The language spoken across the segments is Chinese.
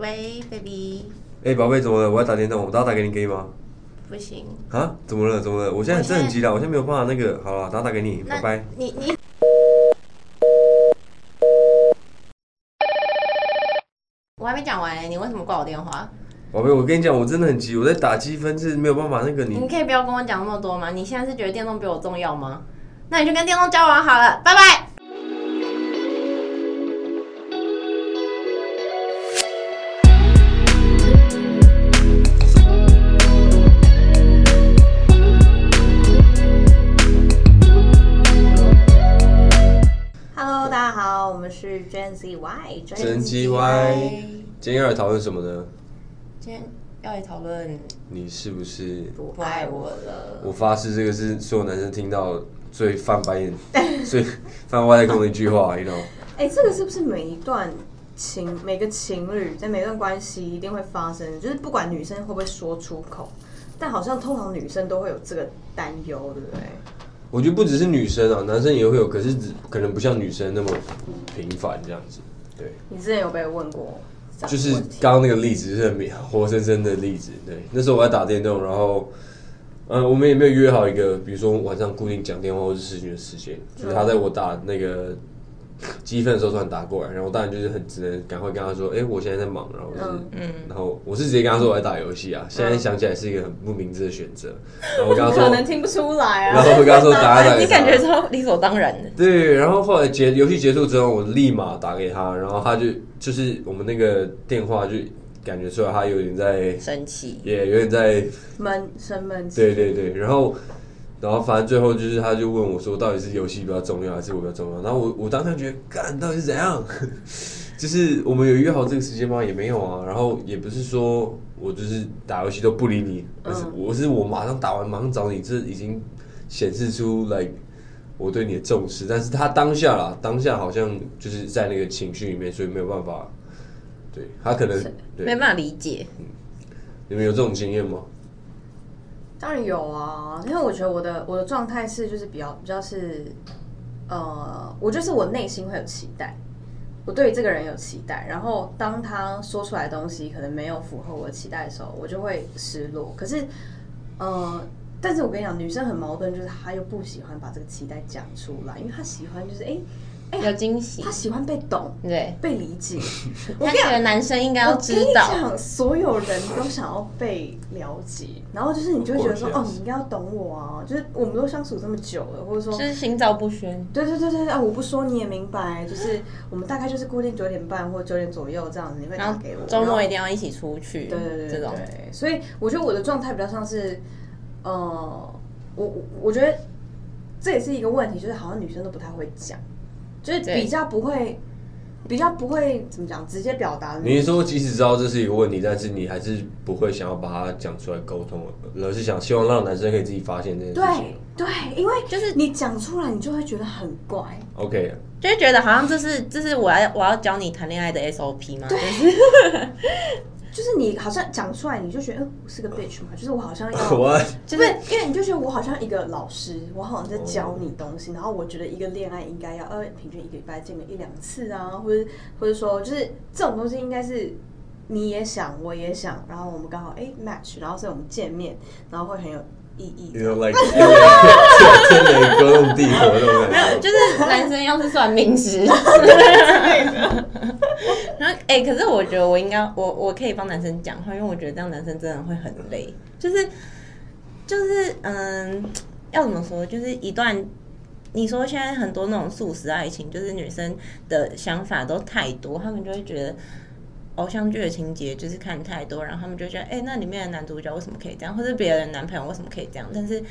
喂，baby，哎、宝贝，怎么了？我要打电动，我打打给你可以吗？不行，啊？怎么了？怎么了？我现在真的很急了，我现在没有办法那个，好了，打打给你，拜拜。你你，我还没讲完、你为什么挂我电话？宝贝，我跟你讲，我真的很急，我在打积分是没有办法那个你你可以不要跟我讲那么多吗？你现在是觉得电动比我重要吗？那你就跟电动交往好了，拜拜。家好，我们是 Gen Z Y，真 G Y。今天要来讨论什么呢？今天要来讨论你是不是？不爱我了。我发誓，这个是所有男生听到最翻白眼、最翻外太空的一句话，you know？哎、这个是不是每一段情每个情侣在每段关系一定会发生？就是不管女生会不会说出口，但好像通常女生都会有这个担忧，对不对？我觉得不只是女生啊，男生也会有，可是只可能不像女生那么频繁这样子。对，你之前有被问过就是？刚刚那个例子是很明活生生的例子。对，那时候我在打电动，然后，呃，我们也没有约好一个，比如说晚上固定讲电话或是视讯的时间，就是他在我打那个 积分的时候突然打过来，然后当然就是很只能赶快跟他说，哎、我现在在忙，然后我是，嗯。然后我是直接跟他说我在打游戏啊，现在想起来是一个很不明智的选择，然后我跟他说，可能听不出来啊。然后我跟他说打打打，你感觉超理所当然的。对，然后后来结游戏结束之后，我立马打给他，然后他就就是我们那个电话就感觉出来他有点在，生气，也有点在，闷生闷气。对对对，然后然后反正最后就是他就问我说，到底是游戏比较重要还是我比较重要？然后我我当时觉得，干到底是怎样？就是我们有约好这个时间吗？也没有啊。然后也不是说我就是打游戏都不理你，而是我是我马上打完马上找你，这已经显示出来我对你的重视。但是他当下啦，当下好像就是在那个情绪里面，所以没有办法。对他可能没，办法理解。嗯你们有这种经验吗？当然有啊，因为我觉得我的我的状态是就是比较比较是，呃，我就是我内心会有期待，我对这个人有期待，然后当他说出来的东西可能没有符合我期待的时候，我就会失落。可是，呃，但是我跟你讲，女生很矛盾，就是她又不喜欢把这个期待讲出来，因为她喜欢就是哎哎有惊喜。他，喜欢被懂、对，被理解。我他跟你讲觉得男生应该要知道，所有人都想要被了解，然后就是你就会觉得说，哦，你应该要懂我啊，就是我们都相处这么久了，或者说就，是心照不宣。对对对对啊，我不说你也明白，就是我们大概就是固定九点半或九点左右这样子，你会打给我，周末一定要要一起出去，对对对对这种。对，所以我觉得我的状态比较像是，呃，我我我觉得这也是一个问题，就是好像女生都不太会讲，就是比较不会。比较不会怎么讲，直接表达。你是说，即使知道这是一个问题，但是你还是不会想要把它讲出来沟通，而是想希望让男生可以自己发现这件事情对。对，因为就是你讲出来，你就会觉得很怪。OK，就会觉得好像这是这是我要我要教你谈恋爱的 SOP 吗？就是就是你好像讲出来，你就觉得，嗯，我是个 bitch 嘛，就是我好像要，我就是因为你就觉得我好像一个老师，我好像在教你东西，然后我觉得一个恋爱应该要，呃，平均一个礼拜见个一两次啊，或者或者说，就是这种东西应该是你也想，我也想，然后我们刚好哎 match，然后所以我们见面，然后会很有意义。You know, like 天雷勾动地火那种感觉。就是男生要是算命师，然后哎、可是我觉得我应该我我可以帮男生讲话，因为我觉得这样男生真的会很累，就是就是嗯，要怎么说，就是一段。你说现在很多那种素食爱情，就是女生的想法都太多，他们就会觉得偶像剧的情节就是看太多，然后他们就觉得，哎、那里面的男主角为什么可以这样，或者别人男朋友为什么可以这样？但是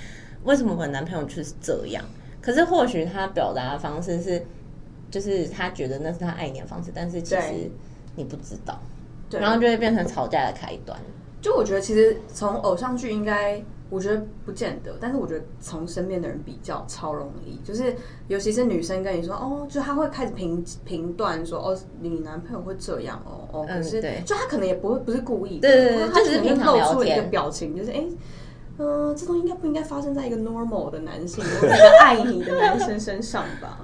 为什么我男朋友就是这样？可是或许他表达的方式是，就是他觉得那是他爱你的方式，但是其实你不知道，对，然后就会变成吵架的开端。就我觉得其实从偶像剧应该，我觉得不见得，但是我觉得从身边的人比较超容易，就是尤其是女生跟你说哦，就她会开始评评断说哦，你男朋友会这样哦哦，可是、就他可能也不会不是故意的，对对对或者他只是平常露出了一个表情，就是哎。嗯、这东西应该不应该发生在一个 normal 的男性或者一个爱你的男生身上吧？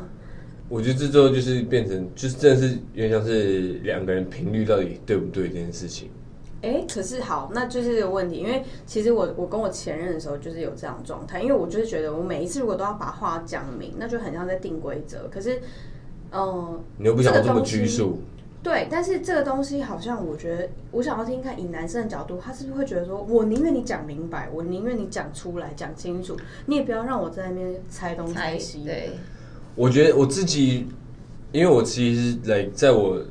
我觉得这之后就是变成，就是真的是有点像是两个人频率到底对不对这件事情。哎，可是好，那就是个问题，因为其实我我跟我前任的时候就是有这样的状态，因为我就是觉得我每一次如果都要把话讲明，那就很像在定规则。可是，嗯，你又不想要这么拘束，对，但是这个东西好像我觉得，我想要听看以男生的角度，他是不是会觉得说，我宁愿你讲明白，我宁愿你讲出来讲清楚，你也不要让我在那边猜东猜西。对，我觉得我自己，因为我其实来在我。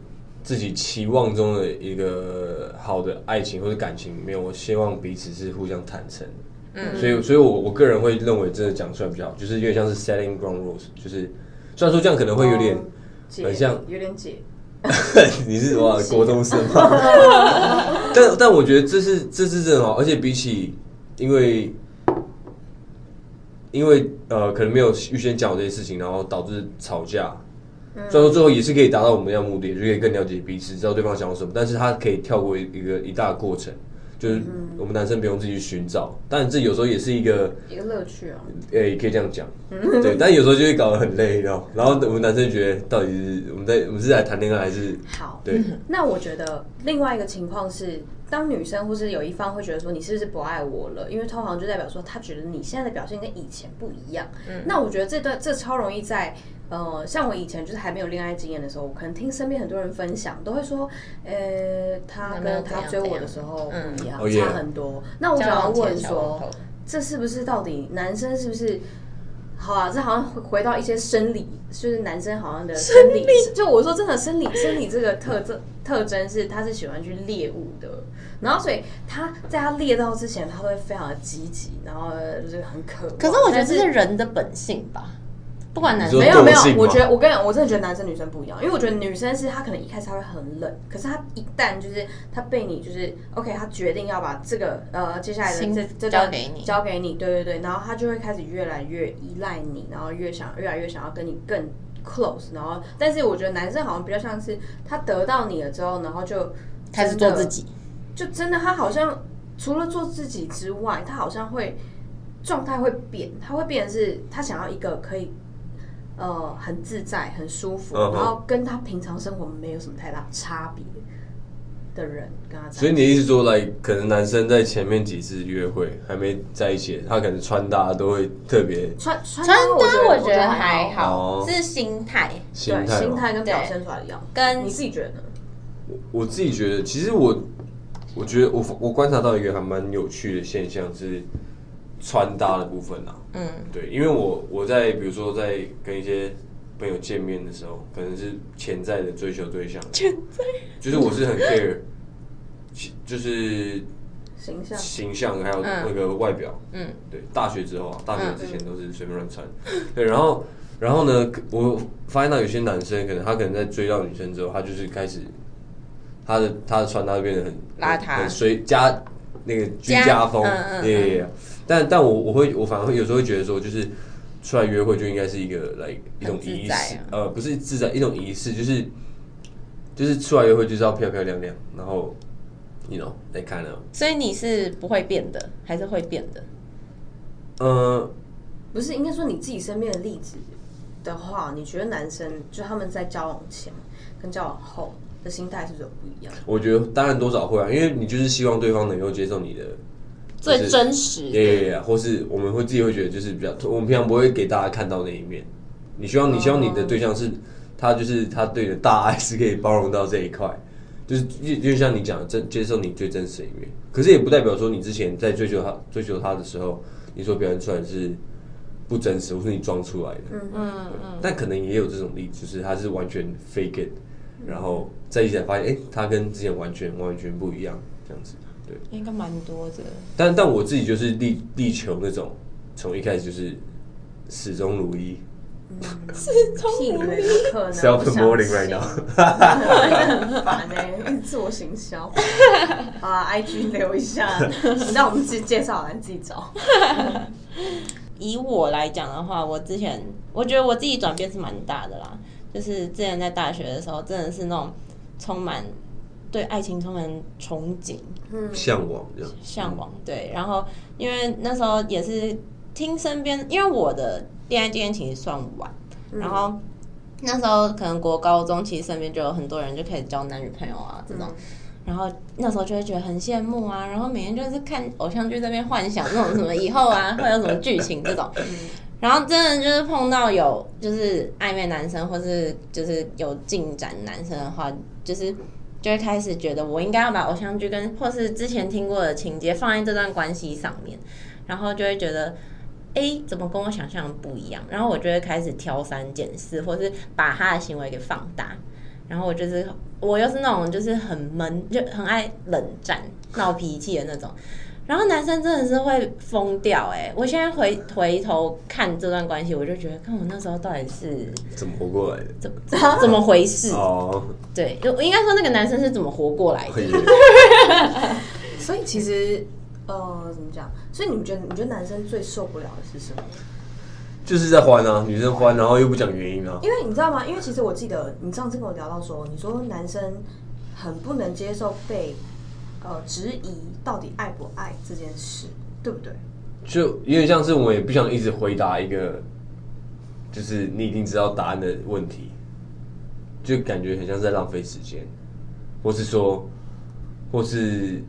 自己期望中的一个好的爱情或者感情里面，我希望彼此是互相坦诚。嗯，所以，所以我我个人会认为，真的讲出来比较好，就是有点像是 setting ground rules，就是虽然说这样可能会有点很像，有点解。你是哇国中生吗？但但我觉得这是这是真的好，而且比起因为因为呃可能没有预先讲这些事情，然后导致吵架。虽然说最后也是可以达到我们要目的，就可以更了解彼此，知道对方想要什么。但是他可以跳过一个一大过程，就是我们男生不用自己去寻找。但这有时候也是一个一个乐趣啊。诶，可以这样讲。对，但有时候就会搞得很累，然后然后我们男生觉得到底是我们在我们是在谈恋爱还是好？对。那我觉得另外一个情况是，当女生或是有一方会觉得说你是不是不爱我了？因为通常就代表说他觉得你现在的表现跟以前不一样。嗯。那我觉得这段这超容易在。呃，像我以前就是还没有恋爱经验的时候，我可能听身边很多人分享，都会说，呃，他跟他追我的时候不一样，差很多。那我想要问说，这是不是到底男生是不是？好啊，这好像回到一些生理，就是男生好像的生理，就我说真的生理，生理这个特征特征是他是喜欢去猎物的，然后所以他在他猎到之前，他都会非常的积极，然后就是很渴。可是我觉得这是人的本性吧。不管男生没有没有，我觉得我跟你讲，我真的觉得男生女生不一样，因为我觉得女生是她可能一开始她会很冷，可是她一旦就是她被你就是 OK，她决定要把这个呃接下来的这这交给你交给你，对对对，然后她就会开始越来越依赖你，然后越想越来越想要跟你更 close，然后但是我觉得男生好像比较像是他得到你了之后，然后就开始做自己，就真的他好像除了做自己之外，他好像会状态会变，他会变成是他想要一个可以。呃，很自在，很舒服，然后跟他平常生活没有什么太大差别的人，跟他。所以你意思说，来可能男生在前面几次约会还没在一起，他可能穿搭都会特别穿穿搭，我觉得还好，是心态，对心态跟表现出来一样。跟你自己觉得呢？我我自己觉得，其实我我觉得我我观察到一个还蛮有趣的现象是。穿搭的部分啊，嗯，对，因为我我在比如说在跟一些朋友见面的时候，可能是潜在的追求对象，潜在，就是我是很 care，就是形象。形象还有那个外表，嗯，对，大学之后啊，大学之前都是随便乱穿，对，然后然后呢，我发现到有些男生可能他可能在追到女生之后，他就是开始他的他的穿搭变得很邋遢，很随家那个居家风，对。但但我我会我反而会有时候会觉得说，就是出来约会就应该是一个来一种仪式，呃，不是自在一种仪式，就是就是出来约会就是要漂漂亮亮，然后，you know，来看了。所以你是不会变的，还是会变的？呃，不是，应该说你自己身边的例子的话，你觉得男生就他们在交往前跟交往后的心态是不是有不一样？我觉得当然多少会啊，因为你就是希望对方能够接受你的。最真实，对，或是我们会自己会觉得就是比较，我们平常不会给大家看到那一面。你希望你希望你的对象是，他就是他对你的大爱是可以包容到这一块，就是就就像你讲的，真接受你最真实的一面。可是也不代表说你之前在追求他追求他的时候，你所表现出来是不真实，或是你装出来的。嗯嗯嗯。但可能也有这种例子，就是他是完全 fake it，然后在一起才发现，哎，他跟之前完全完全不一样，这样子。对，应该蛮多的。但但我自己就是力力求那种，从一开始就是始终如一。始终如一，可能 self promoting right now，很烦哎，自我行销。啊，IG 留一下，让我们自己介绍，完自己找。以我来讲的话，我之前我觉得我自己转变是蛮大的啦。就是之前在大学的时候，真的是那种充满。对爱情充满憧憬，嗯。向往这样，向往对。然后因为那时候也是听身边，因为我的恋爱经验其实算晚，然后那时候可能国高中，其实身边就有很多人就开始交男女朋友啊这种，然后那时候就会觉得很羡慕啊，然后每天就是看偶像剧这边幻想那种什么以后啊会有什么剧情这种，然后真的就是碰到有就是暧昧男生或是就是有进展男生的话，就是就会开始觉得我应该要把偶像剧跟或是之前听过的情节放在这段关系上面，然后就会觉得。哎，怎么跟我想象的不一样？然后我就会开始挑三拣四，或是把他的行为给放大。然后我就是我又是那种就是很闷，就很爱冷战、闹脾气的那种。然后男生真的是会疯掉哎！我现在回回头看这段关系，我就觉得，看我那时候到底是怎么活过来的？怎么 怎么回事？哦，对，就应该说那个男生是怎么活过来的？所以其实。呃，怎么讲？所以你们觉得，你觉得男生最受不了的是什么？就是在欢啊，女生欢，然后又不讲原因啊。因为你知道吗？因为其实我记得你上次跟我聊到说，你说男生很不能接受被呃质疑到底爱不爱这件事，对不对？就有点像是我也不想一直回答一个，就是你已经知道答案的问题，就感觉很像在浪费时间，或是说，或是。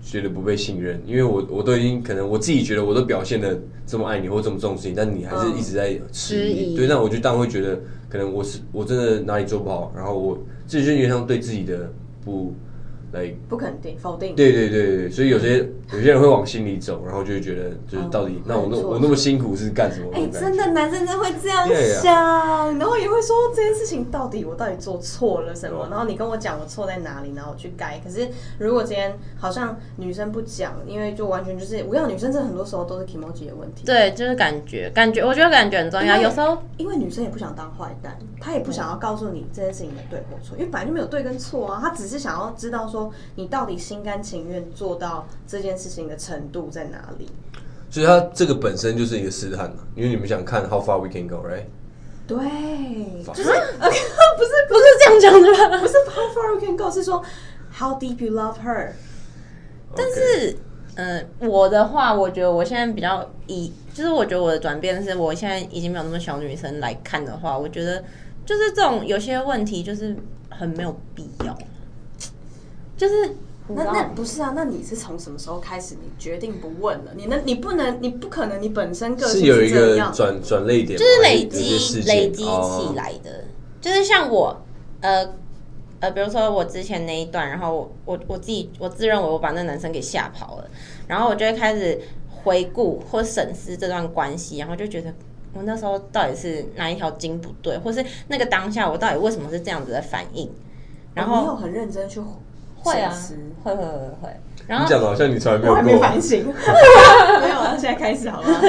觉得不被信任，因为我我都已经可能我自己觉得我都表现的这么爱你或这么重视你，但你还是一直在迟疑。对，那我就当然会觉得，可能我是我真的哪里做不好，然后我自己就有点像对自己的不。来不肯定否定，对对对对，所以有些有些人会往心里走，然后就会觉得就是到底那我那我那么辛苦是干什么？哎，真的男生真的会这样想，然后也会说这件事情到底我到底做错了什么？然后你跟我讲我错在哪里，然后我去改。可是如果今天好像女生不讲，因为就完全就是我要女生，真的很多时候都是 emoji 的问题。对，就是感觉感觉，我觉得感觉很重要。有时候因为女生也不想当坏蛋，她也不想要告诉你这件事情的对或错，因为本来就没有对跟错啊，她只是想要知道说。说你到底心甘情愿做到这件事情的程度在哪里？所以它这个本身就是一个试探嘛，因为你们想看 how far we can go，right？对，就是 不是不是这样讲的吧？不是 how far we can go，是说 how deep you love her。但是，嗯，我的话，我觉得我现在比较以，就是我觉得我的转变是我现在已经没有那么小女生来看的话，我觉得就是这种有些问题就是很没有必要。就是那那不是啊？那你是从什么时候开始你决定不问了？你那你不能，你不可能，你本身个性是有一个转转泪点，就是累积累积起来的。就是像我，呃呃，比如说我之前那一段，然后我我自己我自认为我把那男生给吓跑了，然后我就会开始回顾或审视这段关系，然后就觉得我那时候到底是哪一条筋不对，或是那个当下我到底为什么是这样子的反应？然后你有很认真去。会啊，会会会会。然后你讲的好像你从来没有过。反省，没有，现在开始好吗？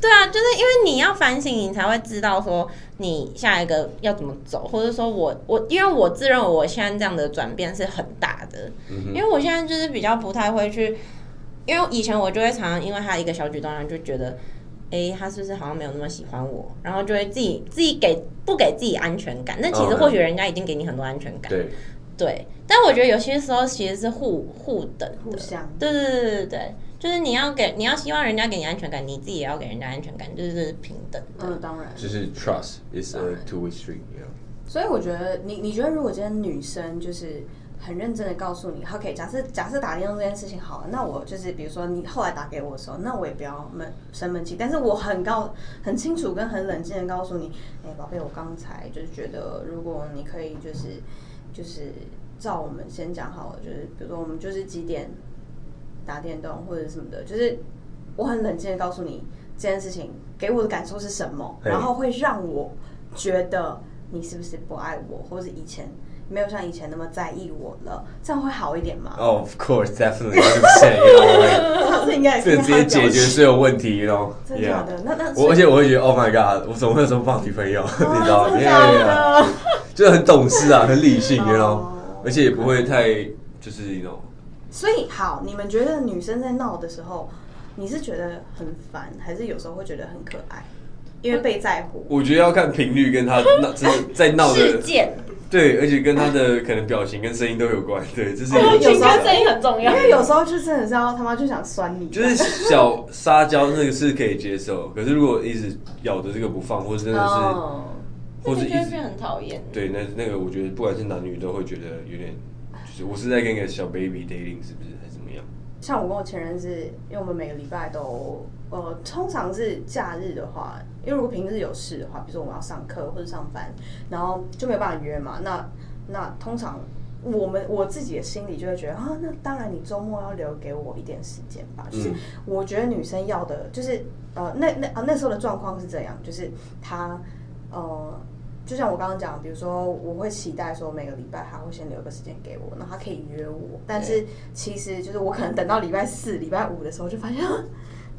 对啊，就是因为你要反省，你才会知道说你下一个要怎么走，或者说我我，因为我自认为我现在这样的转变是很大的，因为我现在就是比较不太会去，因为以前我就会常常因为他一个小举动，然后就觉得，哎，他是不是好像没有那么喜欢我，然后就会自己自己给不给自己安全感，那其实或许人家已经给你很多安全感，对。对，但我觉得有些时候其实是互互等的，互相。对对对对对，就是你要给，你要希望人家给你安全感，你自己也要给人家安全感，就是平等。嗯，当然。就是 trust is a two way street，所以我觉得，你你觉得如果今天女生就是很认真的告诉你，OK，假设假设打电话这件事情好了，那我就是比如说你后来打给我的时候，那我也不要闷生闷气，但是我很高很清楚跟很冷静的告诉你，哎，宝贝，我刚才就是觉得如果你可以就是。就是照我们先讲好了，就是比如说我们就是几点打电动或者什么的，就是我很冷静的告诉你这件事情给我的感受是什么，然后会让我觉得你是不是不爱我，或者以前没有像以前那么在意我了，这样会好一点吗？Of course, definitely, percent. 他 是应该这直接解决所有问题喽。真的？那那我而且我会觉得，Oh my god，我怎么会有这么棒女朋友？你知道吗？就很懂事啊，很理性，你知道，而且也不会太就是那种。所以好，你们觉得女生在闹的时候，你是觉得很烦，还是有时候会觉得很可爱？因为被在乎。我觉得要看频率，跟她闹，在闹的事件。对，而且跟她的可能表情跟声音都有关。对，就是有时候声音很重要，因为有时候就真的是要他妈就想酸你。就是小撒娇那个是可以接受，可是如果一直咬着这个不放，或者真的是。或者一直很讨厌。对，那那个我觉得不管是男女都会觉得有点，就是我是在跟一个小 baby dating 是不是还是怎么样？像我跟我前任是，因为我们每个礼拜都，呃，通常是假日的话，因为如果平日有事的话，比如说我们要上课或者上班，然后就没有办法约嘛，那那通常我们我自己的心里就会觉得啊，那当然你周末要留给我一点时间吧。就是嗯我觉得女生要的，就是呃，那那啊那时候的状况是这样，就是她呃。就像我刚刚讲，比如说我会期待说每个礼拜他会先留个时间给我，那他可以约我，但是其实就是我可能等到礼拜四、礼拜五的时候就发现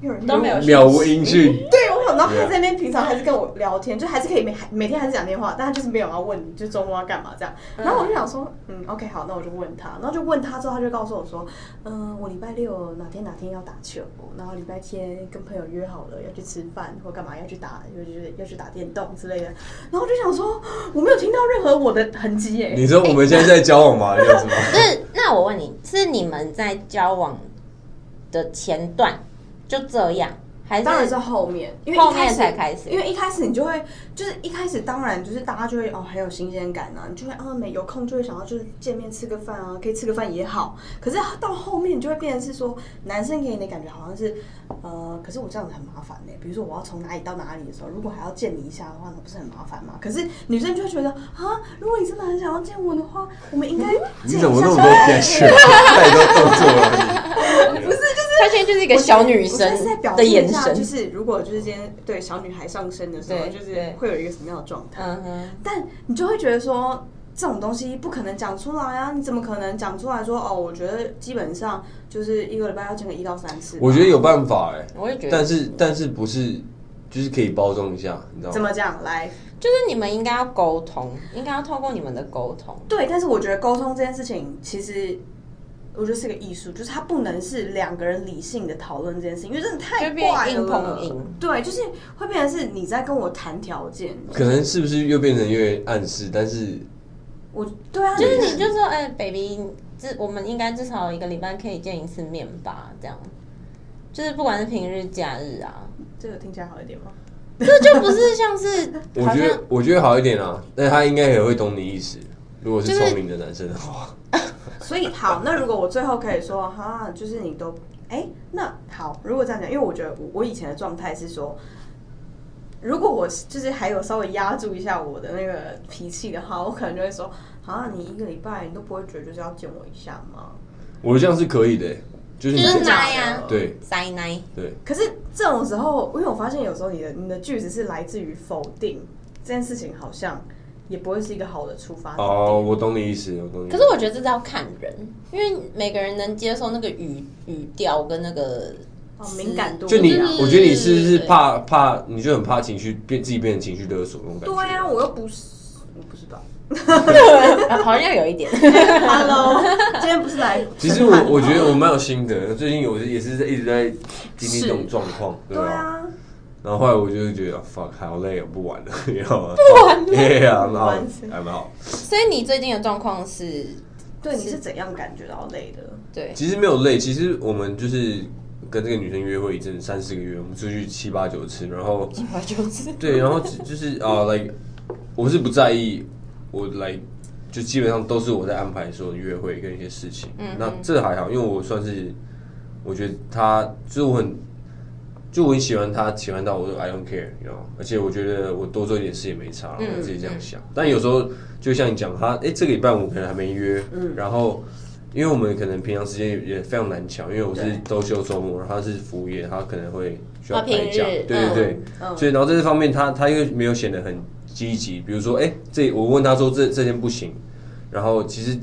有人都没有渺无音讯。对，我想到他在那边平常还是跟我聊天，就还是可以每每天还是讲电话，但他就是没有要问你，就周末要干嘛这样。然后我就想说，嗯，OK，好，那我就问他，然后就问他之后，他就告诉我说，嗯，我礼拜六哪天哪天要打球，然后礼拜天跟朋友约好了要去吃饭或干嘛要去打，就是要去打电动之类的。然后我就想说，我没有听到任何我的痕迹耶。你说我们现在在交往吗？这样子吗？是，那我问你，是你们在交往的前段就这样，还是当然是后面，因为后面一开始才开始因为一开始你就会，就是一开始当然就是大家就会哦很有新鲜感啊，你就会啊每有空就会想要就是见面吃个饭啊，可以吃个饭也好。可是到后面你就会变成是说，男生给你的感觉好像是呃，可是我这样子很麻烦呢、比如说我要从哪里到哪里的时候，如果还要见你一下的话，那不是很麻烦吗？可是女生就会觉得啊，如果你真的很想要见我的话，我们应该你见一下怎么那么多太多动作了？不是就是。他现在就是一个小女我现在是在表生的眼现一下，就？是如果就是今天对小女孩上身的时候，就是对会有一个什么样的状态？嗯哼，但你就会觉得说，这种东西不可能讲出来啊！你怎么可能讲出来说哦？我觉得基本上就是一个礼拜要见个一到三次。我觉得有办法哎、我也觉得，但是但是不是就是可以包装一下，你知道吗？怎么讲？来，就是你们应该要沟通，应该要透过你们的沟通。对，但是我觉得沟通这件事情，其实我觉得是个艺术，就是它不能是两个人理性的讨论这件事情，因为真的太就变怪了。硬碰硬对，就是会变成是你在跟我谈条件，可能是不是又变成越暗示？但是我对啊，就是你就说，哎、b a b y 至我们应该至少一个礼拜可以见一次面吧？这样，就是不管是平日、假日啊，这个听起来好一点吗？这就不是像是我觉得我觉得好一点啊，但他应该也会懂你意思。如果是聪明的男生的话，所以好，那如果我最后可以说哈，就是你都哎、那好，如果这样讲，因为我觉得我我以前的状态是说，如果我就是还有稍微压住一下我的那个脾气的话，我可能就会说啊，你一个礼拜你都不会觉得就是要见我一下吗？我这样是可以的、就是就是呀，对。塞奶，对，可是这种时候，因为我发现有时候你的你的句子是来自于否定这件事情，好像也不会是一个好的出发点。哦，我懂你意思，我懂你意思。可是我觉得这是要看人，因为每个人能接受那个语语调跟那个哦敏感度就你我觉得你是不是怕怕，你就很怕情绪变自己变成情绪勒索那种感觉。对啊，我又不是，我不知道 好像有一点。Hello，今天不是来其实我我觉得我蛮有心得，最近有也是在一直在经历这种状况，对吧？对啊，然后后来我就是觉得 fuck 好累哦，不玩了，你知道吗？不玩了，对呀，然后还蛮好。所以你最近的状况是，对，你是怎样感觉到累的？对，其实没有累，其实我们就是跟这个女生约会一阵三四个月，我们出去七八九次，然后七八九次，对，然后就就是啊、l i k e 我是不在意，我来就基本上都是我在安排所有的约会跟一些事情。嗯那这还好，因为我算是我觉得他就是我很就我很喜欢他，喜欢到我说 I don't care，you know，而且我觉得我多做一点事也没差，嗯我自己这样想。但有时候就像你讲，他哎、这个礼拜我可能还没约，嗯。然后。因为我们可能平常时间也非常难抢，因为我是对。都休周末，然后他是服务业，他可能会需要啊平排假，日对对对，嗯所以然后在这方面他他又没有显得很积极，比如说哎、这我问他说这这天不行，然后其实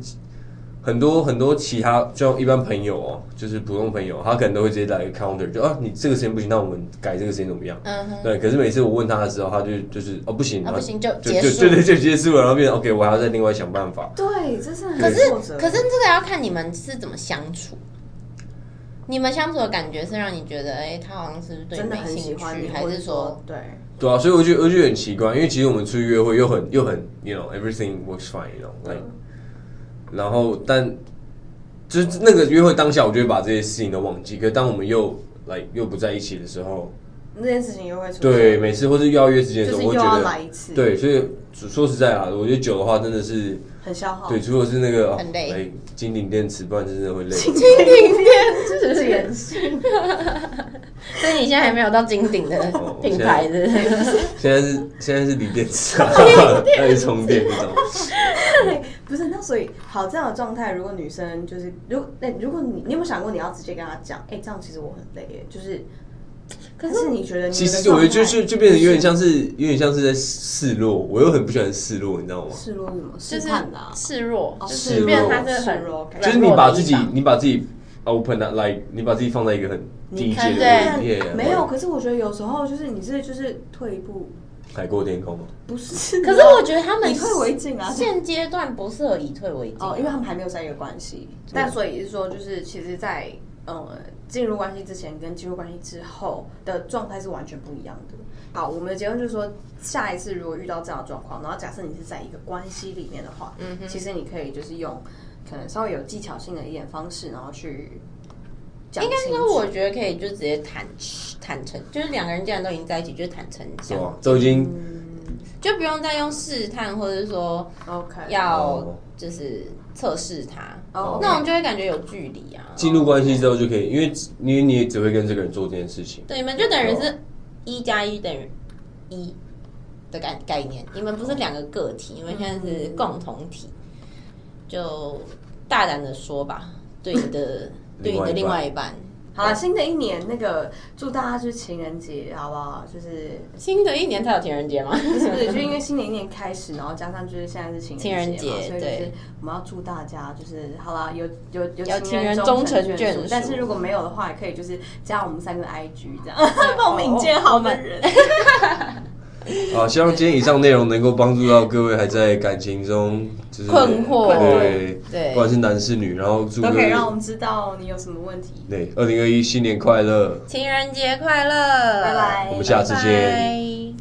很多很多其他就像一般朋友哦，就是普通朋友，他可能都会直接来一个 counter，就啊你这个时间不行，那我们改这个时间怎么样？嗯哼，对，可是每次我问他的时候，他就就是哦不行，不行就就结束就对对就结束了，然后变成 OK，我还要再另外想办法。对，这是很可是。可是这个要看你们是怎么相处。你们相处的感觉是让你觉得，哎、他好像是对你没兴趣，还是说，对，对啊，所以我觉得我觉得很奇怪，因为其实我们出去约会又很又很，you know everything works fine，you know like，、然后但就是那个约会当下，我就会把这些事情都忘记。可是当我们又来又不在一起的时候，那件事情又会出现。对，每次或是又要约时间的时候，就是我会觉得来一次，，对，所以说实在啊，我觉得久的话真的是很消耗。对，如果是那个很累哦哎金顶电池，不然真的会累。金顶电池是严肃。所以你现在还没有到金顶的哦品牌的，现在是现在是锂电池啊，要去 充电那种。不是，那所以好这样的状态，如果女生就是如那如果你你有没有想过你要直接跟她讲，哎、这样其实我很累耶，就是，可是你觉得你其实我觉得就就就变得有点像是有点像是在示弱，我又很不喜欢示弱，你知道吗？示弱什么？就是试探示弱，哦就是他是很弱，就是你把自己你把自己 open up like 你把自己放在一个很低阶的对位置，没有。可是我觉得有时候就是你是就是退一步，海阔天空吗。不是啊、可是我觉得他们以退为进啊，现阶段不适合以退为进哦，因为他们还没有在一个关系，但所以是说，就是其实在，呃进入关系之前跟进入关系之后的状态是完全不一样的。好，我们的结论就是说，下一次如果遇到这样的状况，然后假设你是在一个关系里面的话，嗯其实你可以就是用可能稍微有技巧性的一点方式，然后去讲应该说，我觉得可以就直接坦坦诚，就是两个人既然都已经在一起，就是坦诚对吧相？都已经就不用再用试探，或者是说 OK 要哦。就是测试他，哦那种就会感觉有距离啊。进入关系之后就可以，因为因为你也只会跟这个人做这件事情。对，你们就等于是一加一等于一的概概念，你们不是两个个体，你们现在是共同体，就大胆的说吧，对你的对你的另外一半。好了，新的一年那个祝大家就是情人节，好不好？就是新的一年才有情人节吗？不是不是，就因为新的一年开始，然后加上就是现在是情情人节人节嘛，所以就是对我们要祝大家就是好啦，有有有有情人人终成成眷属但是如果没有的话，也可以就是加我们三个 IG 这样，帮我们引荐好的人。啊，希望今天以上内容能够帮助到各位还在感情中就是困惑对对。不管是男是女，然后祝都各位可以让我们知道你有什么问题。对二零二一新年快乐，情人节快乐，拜拜。我们下次见。拜拜